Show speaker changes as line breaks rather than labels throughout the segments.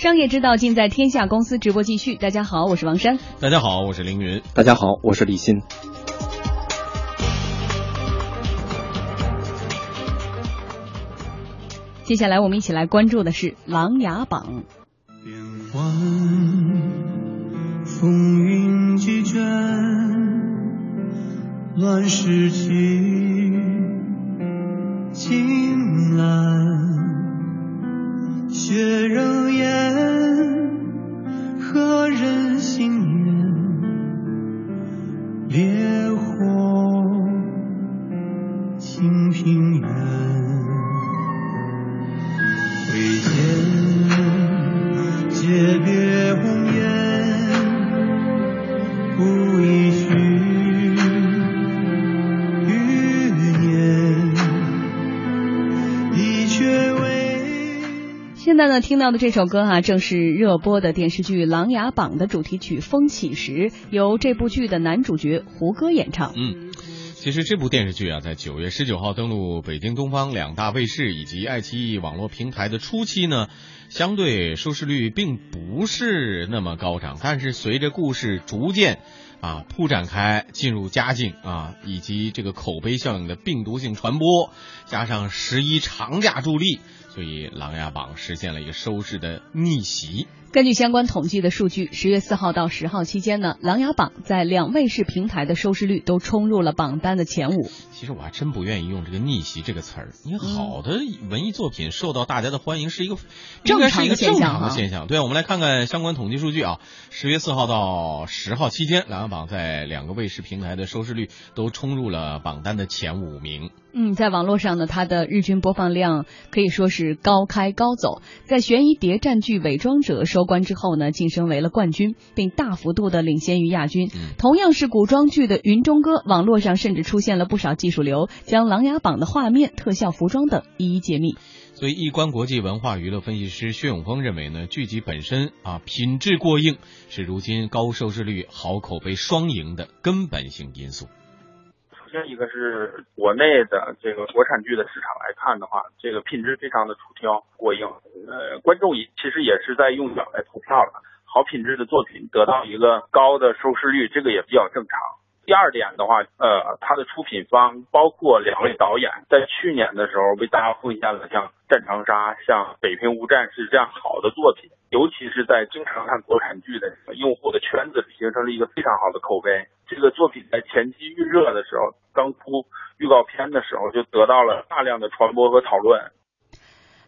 商业之道尽在天下公司直播继续。大家好，我是王珊。
大家好，我是凌云。
大家好，我是李欣。
接下来我们一起来关注的是《琅琊榜》。
变幻，风云几卷，乱世情，青蓝。
呢，听到的这首歌啊，正是热播的电视剧《琅琊榜》的主题曲《风起时》，由这部剧的男主角胡歌演唱。
嗯，其实这部电视剧啊，在九月十九号登陆北京东方两大卫视以及爱奇艺网络平台的初期呢，相对收视率并不是那么高涨，但是随着故事逐渐啊铺展开，进入佳境啊，以及这个口碑效应的病毒性传播，加上十一长假助力。所以，《琅琊榜》实现了一个收视的逆袭。
根据相关统计的数据，十月四号到十号期间呢，《琅琊榜》在两卫视平台的收视率都冲入了榜单的前五。
其实我还真不愿意用这个“逆袭”这个词儿，因为好的文艺作品受到大家的欢迎是一个应该是一个正常的现象。对，我们来看看相关统计数据啊。十月四号到十号期间，《琅琊榜》在两个卫视平台的收视率都冲入了榜单的前五名。
嗯，在网络上呢，它的日均播放量可以说是高开高走。在悬疑谍战剧《伪装者》收官之后呢，晋升为了冠军，并大幅度的领先于亚军。同样是古装剧的《云中歌》，网络上甚至出现了不少技术流，将《琅琊榜》的画面、特效、服装等一一揭秘。
所以，易观国际文化娱乐分析师薛永峰认为呢，剧集本身啊品质过硬，是如今高收视率、好口碑双赢的根本性因素。
另，一个是国内的这个国产剧的市场来看的话，这个品质非常的出挑过硬，呃，观众也其实也是在用脚来投票的，好品质的作品得到一个高的收视率，这个也比较正常。第二点的话，呃，它的出品方包括两位导演，在去年的时候为大家奉献了像《战长沙》、像《北平无战事》这样好的作品，尤其是在经常看国产剧的用户的圈子形成了一个非常好的口碑。这个作品在前期预热的时候，刚出预告片的时候，就得到了大量的传播和讨论。
《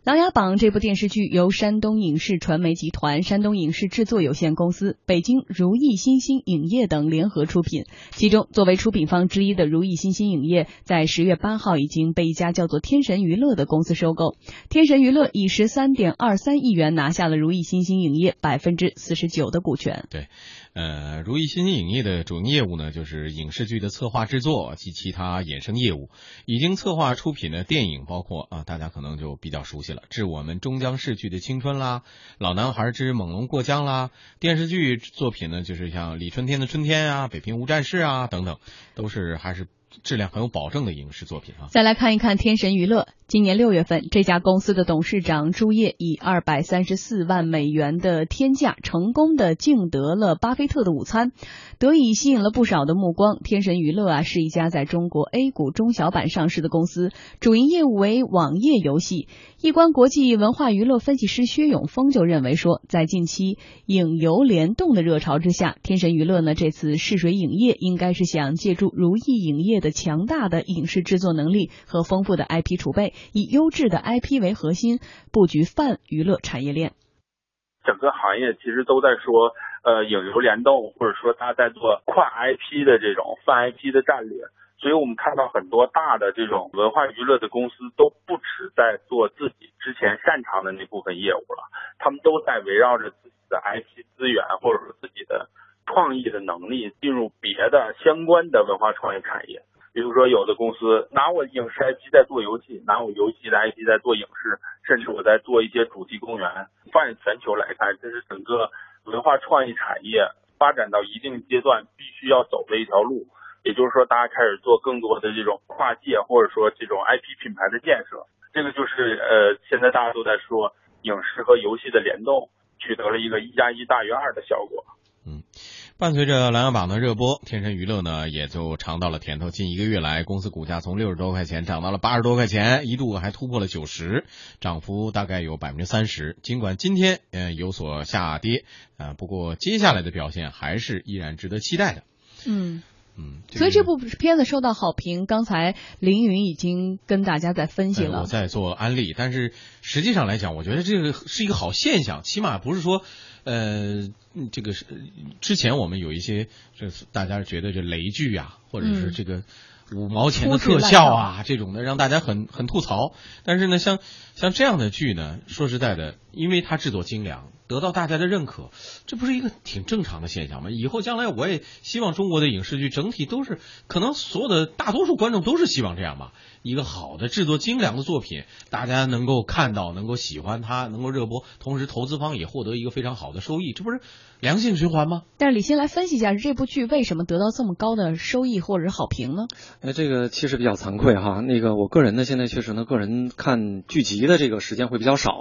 琅琊榜》这部电视剧由山东影视传媒集团、山东影视制作有限公司、北京如意新星影业等联合出品。其中，作为出品方之一的如意新星影业，在十月八号已经被一家叫做天神娱乐的公司收购。天神娱乐以十三点二三亿元拿下了如意新星影业百分之四十九的股权。
对。呃，如意新影业的主营业务呢，就是影视剧的策划制作及其他衍生业务。已经策划出品的电影包括啊，大家可能就比较熟悉了，《致我们终将逝去的青春》啦，《老男孩之猛龙过江》啦。电视剧作品呢，就是像《李春天的春天》啊，《北平无战事》啊等等，都是还是。质量很有保证的影视作品啊！
再来看一看天神娱乐，今年六月份，这家公司的董事长朱烨以二百三十四万美元的天价，成功的竞得了巴菲特的午餐，得以吸引了不少的目光。天神娱乐啊，是一家在中国 A 股中小板上市的公司，主营业务为网页游戏。易观国际文化娱乐分析师薛永峰就认为说，在近期影游联动的热潮之下，天神娱乐呢这次试水影业，应该是想借助如意影业的强大的影视制作能力和丰富的 IP 储备，以优质的 IP 为核心，布局泛娱乐产业链。
整个行业其实都在说，呃，影游联动，或者说他在做跨 IP 的这种泛 IP 的战略。所以我们看到很多大的这种文化娱乐的公司都不止在做自己之前擅长的那部分业务了，他们都在围绕着自己的 IP 资源或者说自己的创意的能力进入别的相关的文化创意产业。比如说，有的公司拿我影视 IP 在做游戏，拿我游戏的 IP 在做影视，甚至我在做一些主题公园。放眼全球来看，这是整个文化创意产业发展到一定阶段必须要走的一条路。也就是说，大家开始做更多的这种跨界，或者说这种 IP 品牌的建设，这个就是呃，现在大家都在说影视和游戏的联动。取得了一个一加一大于二的效果。
伴随着琅琊榜的热播，天神娱乐呢也就尝到了甜头。近一个月来，公司股价从六十多块钱涨到了八十多块钱，一度还突破了九十，涨幅大概有百分之三十。尽管今天呃有所下跌，啊，不过接下来的表现还是依然值得期待的。
嗯。
嗯，
所以这部片子受到好评。刚才凌云已经跟大家在分析了，
我在做安利。但是实际上来讲，我觉得这个是一个好现象，起码不是说，呃，这个是之前我们有一些就是大家觉得这雷剧啊，或者是这个五毛钱的特效啊这种的，让大家很很吐槽。但是呢，像像这样的剧呢，说实在的，因为它制作精良。得到大家的认可，这不是一个挺正常的现象吗？以后将来我也希望中国的影视剧整体都是，可能所有的大多数观众都是希望这样吧。一个好的制作精良的作品，大家能够看到，能够喜欢它，能够热播，同时投资方也获得一个非常好的收益，这不是良性循环吗？
但是李欣来分析一下这部剧为什么得到这么高的收益或者是好评呢？
那这个其实比较惭愧哈，那个我个人呢现在确实呢个人看剧集的这个时间会比较少，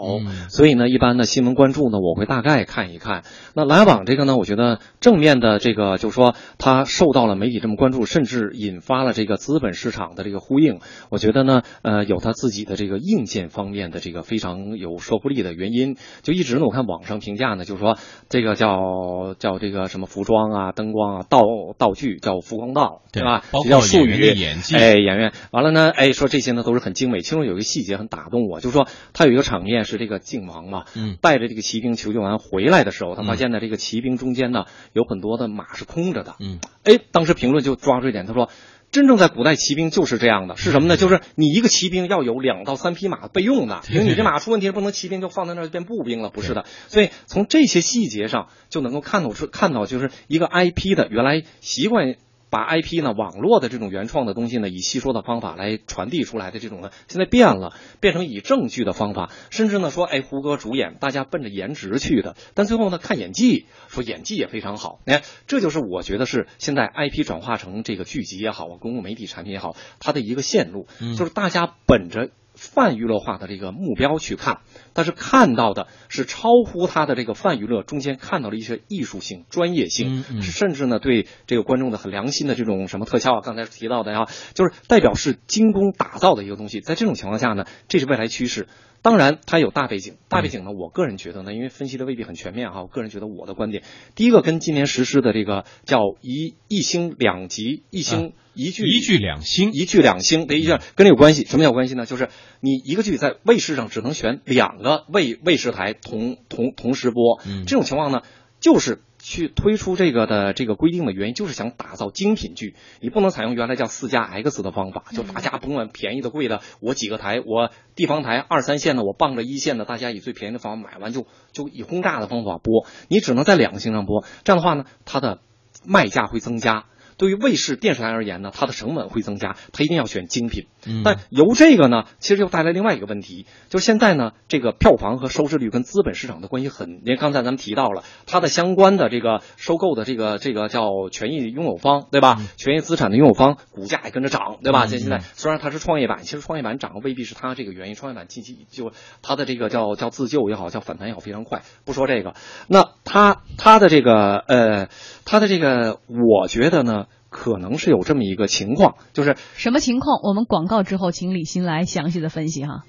所以呢一般的新闻关注呢我会大概看一看。那琅琊榜这个呢，我觉得正面的这个就是说它受到了媒体这么关注，甚至引发了这个资本市场的这个呼应。我觉得呢，呃，有它自己的这个硬件方面的这个非常有说服力的原因。就一直呢，我看网上评价呢，就是说这个叫叫这个什么服装啊、灯光啊、道道具叫浮光道，
对
吧？
包
括术语，
演技，
哎，演员。完了呢，哎，说这些呢都是很精美。其中有一个细节很打动我，就是说他有一个场面是这个靖王嘛，
嗯，
带着这个骑兵求救完回来的时候，他发现呢这个骑兵中间呢有很多的马是空着的，
嗯，
哎，当时评论就抓住一点，他说。真正在古代骑兵就是这样的，是什么呢？就是你一个骑兵要有两到三匹马备用的，因为你这马出问题，不能骑兵就放在那儿变步兵了，不是的。所以从这些细节上就能够看到出看到，就是一个 IP 的原来习惯。把 IP 呢，网络的这种原创的东西呢，以戏说的方法来传递出来的这种呢，现在变了，变成以证据的方法，甚至呢说，哎，胡歌主演，大家奔着颜值去的，但最后呢，看演技，说演技也非常好，哎，这就是我觉得是现在 IP 转化成这个剧集也好啊，公共媒体产品也好，它的一个线路，就是大家本着。泛娱乐化的这个目标去看，但是看到的是超乎他的这个泛娱乐中间看到了一些艺术性、专业性，甚至呢对这个观众的很良心的这种什么特效啊，刚才提到的呀，就是代表是精工打造的一个东西。在这种情况下呢，这是未来趋势。当然，它有大背景，大背景呢，我个人觉得呢，因为分析的未必很全面哈，我个人觉得我的观点，第一个跟今年实施的这个叫一一星两级，一星一剧
一剧两星，
一剧两星的一下跟这有关系，什么有关系呢？就是你一个剧在卫视上只能选两个卫卫视台同同同时播，这种情况呢，就是。去推出这个的这个规定的原因，就是想打造精品剧。你不能采用原来叫四加 X 的方法，就大家甭管便宜的贵的，我几个台，我地方台二三线的，我傍着一线的，大家以最便宜的方法买完就就以轰炸的方法播。你只能在两个星上播，这样的话呢，它的卖价会增加。对于卫视电视台而言呢，它的成本会增加，它一定要选精品。但由这个呢，其实又带来另外一个问题，就是现在呢，这个票房和收视率跟资本市场的关系很。您刚才咱们提到了它的相关的这个收购的这个这个叫权益拥有方，对吧？权益资产的拥有方股价也跟着涨，对吧？现现在虽然它是创业板，其实创业板涨未必是它这个原因。创业板近期就它的这个叫叫自救也好，叫反弹也好，非常快。不说这个，那它它的这个呃，他的这个，我觉得呢。可能是有这么一个情况，就是
什么情况？我们广告之后，请李欣来详细的分析哈。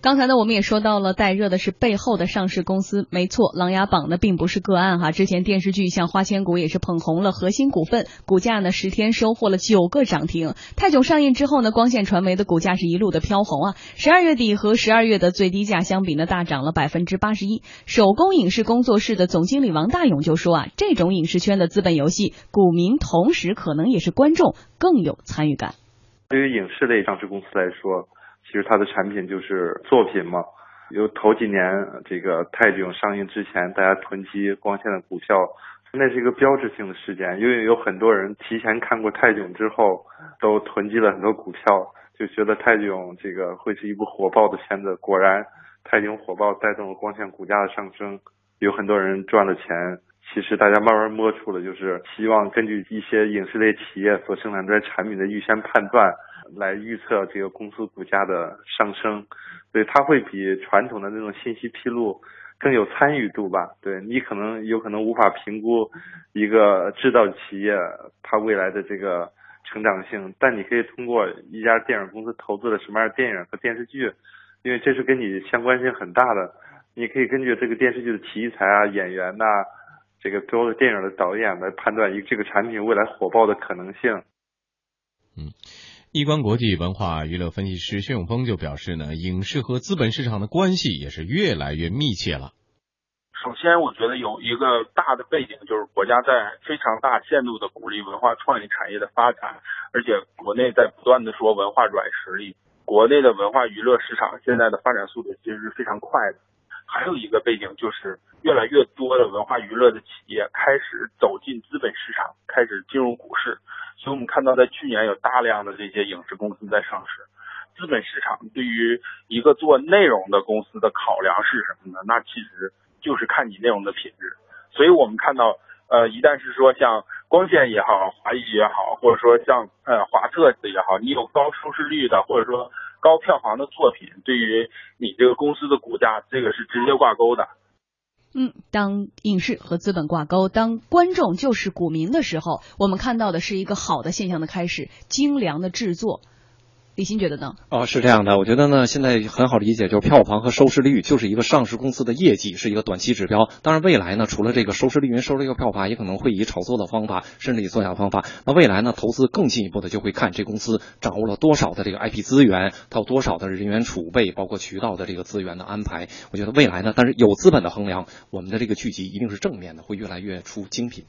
刚才呢，我们也说到了带热的是背后的上市公司，没错，琅琊榜呢并不是个案哈。之前电视剧像花千骨也是捧红了核心股份，股价呢十天收获了九个涨停。泰囧上映之后呢，光线传媒的股价是一路的飘红啊。十二月底和十二月的最低价相比呢，大涨了百分之八十一。手工影视工作室的总经理王大勇就说啊，这种影视圈的资本游戏，股民同时可能也是观众，更有参与感。
对于影视类上市公司来说。其实它的产品就是作品嘛，有头几年这个泰囧上映之前，大家囤积光线的股票，那是一个标志性的事件，因为有很多人提前看过泰囧之后，都囤积了很多股票，就觉得泰囧这个会是一部火爆的片子。果然，泰囧火爆带动了光线股价的上升，有很多人赚了钱。其实大家慢慢摸出了，就是希望根据一些影视类企业所生产出来产品的预先判断。来预测这个公司股价的上升，所以它会比传统的那种信息披露
更有参与度吧。对你可能有可能无法评估一个制造企业它未来的这个成长性，但你可以通过一家电影公司投资了什么样的电影和电视剧，因为这是跟你相关性很大的。你可以根据这个电视剧的题材啊、演员呐、这个包括电影的导演来判断一这个产品未来火爆的可能性。
嗯易观国际文化娱乐分析师薛永峰就表示呢，影视和资本市场的关系也是越来越密切了。
首先，我觉得有一个大的背景，就是国家在非常大限度的鼓励文化创意产业的发展，而且国内在不断的说文化软实力。国内的文化娱乐市场现在的发展速度其实是非常快的。还有一个背景就是，越来越多的文化娱乐的企业开始走进资本市场，开始进入股市。所以我们看到，在去年有大量的这些影视公司在上市。资本市场对于一个做内容的公司的考量是什么呢？那其实就是看你内容的品质。所以我们看到，呃，一旦是说像光线也好，华谊也好，或者说像呃华特也好，你有高收视率的，或者说高票房的作品，对于你这个公司的股价，这个是直接挂钩的。
嗯，当影视和资本挂钩，当观众就是股民的时候，我们看到的是一个好的现象的开始，精良的制作。李欣觉得呢？
哦，是这样的，我觉得呢，现在很好理解，就是票房和收视率就是一个上市公司的业绩，是一个短期指标。当然，未来呢，除了这个收视率，因为收这个票房也可能会以炒作的方法，甚至以作假方法。那未来呢，投资更进一步的就会看这公司掌握了多少的这个 IP 资源，它有多少的人员储备，包括渠道的这个资源的安排。我觉得未来呢，但是有资本的衡量，我们的这个剧集一定是正面的，会越来越出精品。